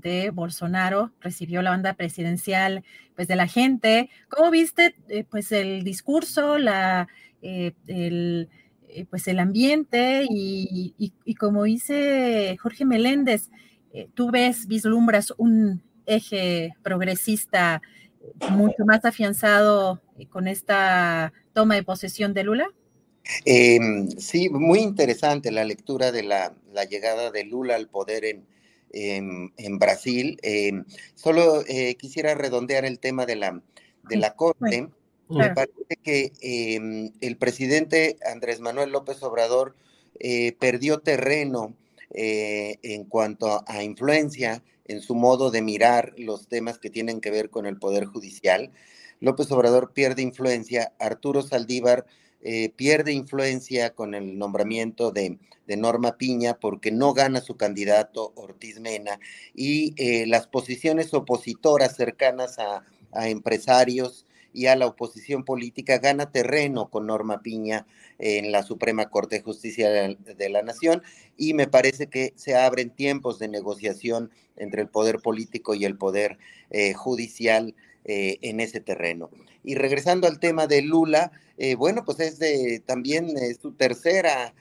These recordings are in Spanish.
de Bolsonaro recibió la banda presidencial pues de la gente. ¿Cómo viste eh, pues el discurso, la eh, el, eh, pues el ambiente y, como dice Jorge Meléndez, tú ves, vislumbras un eje progresista mucho más afianzado con esta toma de posesión de Lula? Em, sí, muy interesante la lectura de la, llegada de Lula al poder en, en, Brasil. Em, solo quisiera redondear el tema de la, de la Corte. Me parece que em, el presidente Andrés Manuel López Obrador eh, perdió terreno eh, en cuanto a, influencia en su modo de mirar los temas que tienen que ver con el Poder Judicial. López Obrador pierde influencia, Arturo Saldívar eh, pierde influencia con el nombramiento de, Norma Piña porque no gana su candidato Ortiz Mena y las posiciones opositoras cercanas a, a empresarios y a la oposición política gana terreno con Norma Piña en la Suprema Corte de Justicia de la Nación y me parece que se abren tiempos de negociación entre el poder político y el poder eh, judicial eh, en ese terreno. Y regresando al tema de Lula, eh, bueno, pues es de, también su tercera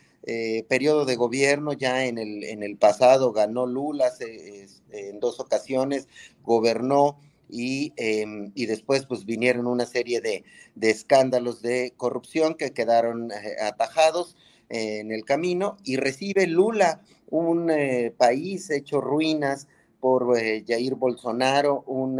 periodo de gobierno, ya en el, en el pasado ganó Lula en dos ocasiones, gobernó Em, y, después pues vinieron una serie de, escándalos de corrupción que quedaron eh, atajados en el camino y recibe Lula, un eh, país hecho ruinas por eh, Jair Bolsonaro, un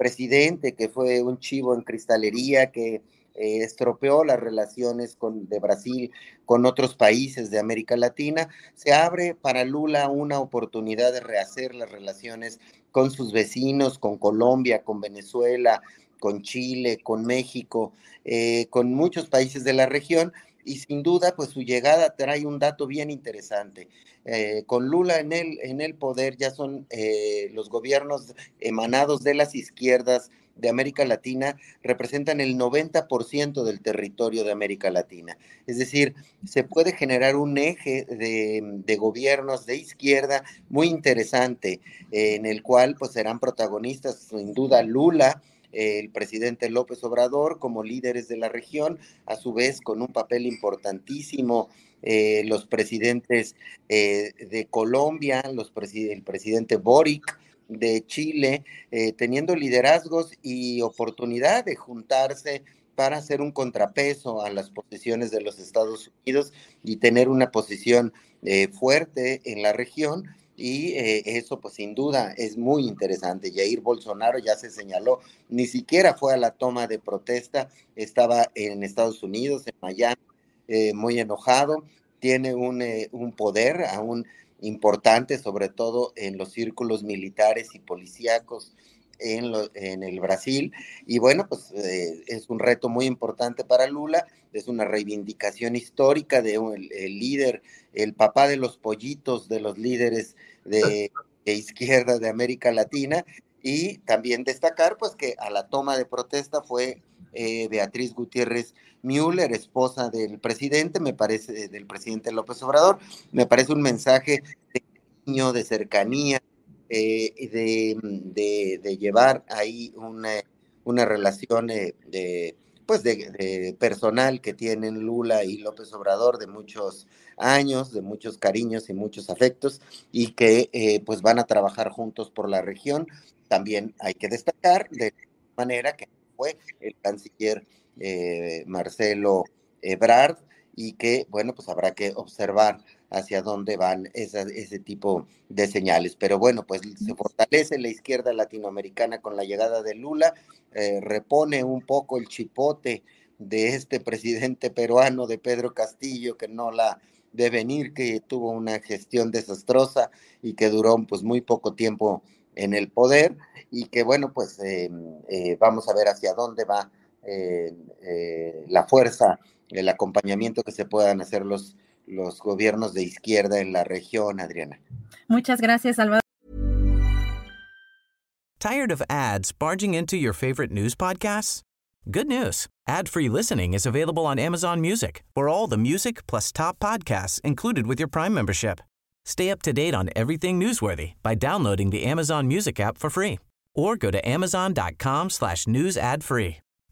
presidente que fue un chivo en cristalería que estropeó las relaciones con, de Brasil con otros países de América Latina, se abre para Lula una oportunidad de rehacer las relaciones con sus vecinos, con Colombia, con Venezuela, con Chile, con México, eh, con muchos países de la región. Y sin duda, pues su llegada trae un dato bien interesante. Eh, con Lula en el, en el poder ya son eh, los gobiernos emanados de las izquierdas de América Latina representan el 90% del territorio de América Latina. Es decir, se puede generar un eje de, gobiernos de izquierda muy interesante, en el cual pues serán protagonistas sin duda Lula, el presidente López Obrador como líderes de la región, a su vez con un papel importantísimo eh, los presidentes eh, de Colombia, los el presidente Boric, de Chile, eh, teniendo liderazgos y oportunidad de juntarse para hacer un contrapeso a las posiciones de los Estados Unidos y tener una posición eh, fuerte en la región. Y eh, eso, pues sin duda, es muy interesante. Jair Bolsonaro ya se señaló, ni siquiera fue a la toma de protesta, estaba en Estados Unidos, en Miami, muy enojado, tiene un, un poder aún importante, sobre todo en los círculos militares y policíacos en, en el Brasil. Y bueno, pues eh, es un reto muy importante para Lula, es una reivindicación histórica de un, el, líder, el papá de los pollitos de los líderes de, de izquierda de América Latina. Y también destacar pues que a la toma de protesta fue eh, Beatriz Gutiérrez Müller, esposa del presidente, me parece, del presidente López Obrador, me parece un mensaje de cariño, de cercanía, eh, de, de, llevar ahí una, una relación de, pues de, personal que tienen Lula y López Obrador de muchos años, de muchos cariños y muchos afectos, y que pues van a trabajar juntos por la región. También hay que destacar de manera que fue el canciller eh, Marcelo Ebrard y que, bueno, pues habrá que observar hacia dónde van ese tipo de señales. Pero bueno, pues se fortalece la izquierda latinoamericana con la llegada de Lula, eh, repone un poco el chipote de este presidente peruano, de Pedro Castillo, que no la de venir, que tuvo una gestión desastrosa y que duró pues muy poco tiempo en el poder y que bueno, pues eh, eh, vamos a ver hacia dónde va la fuerza, el acompañamiento que se puedan hacer los, los gobiernos de izquierda en la región, Adriana. Muchas gracias, Salvador. Tired of ads barging into your favorite news podcasts? Good news. Ad-free listening is available on Amazon Music for all the music plus top podcasts included with your Prime membership. Stay up to date on everything newsworthy by downloading the Amazon Music app for free or go to amazon.com slash news ad free.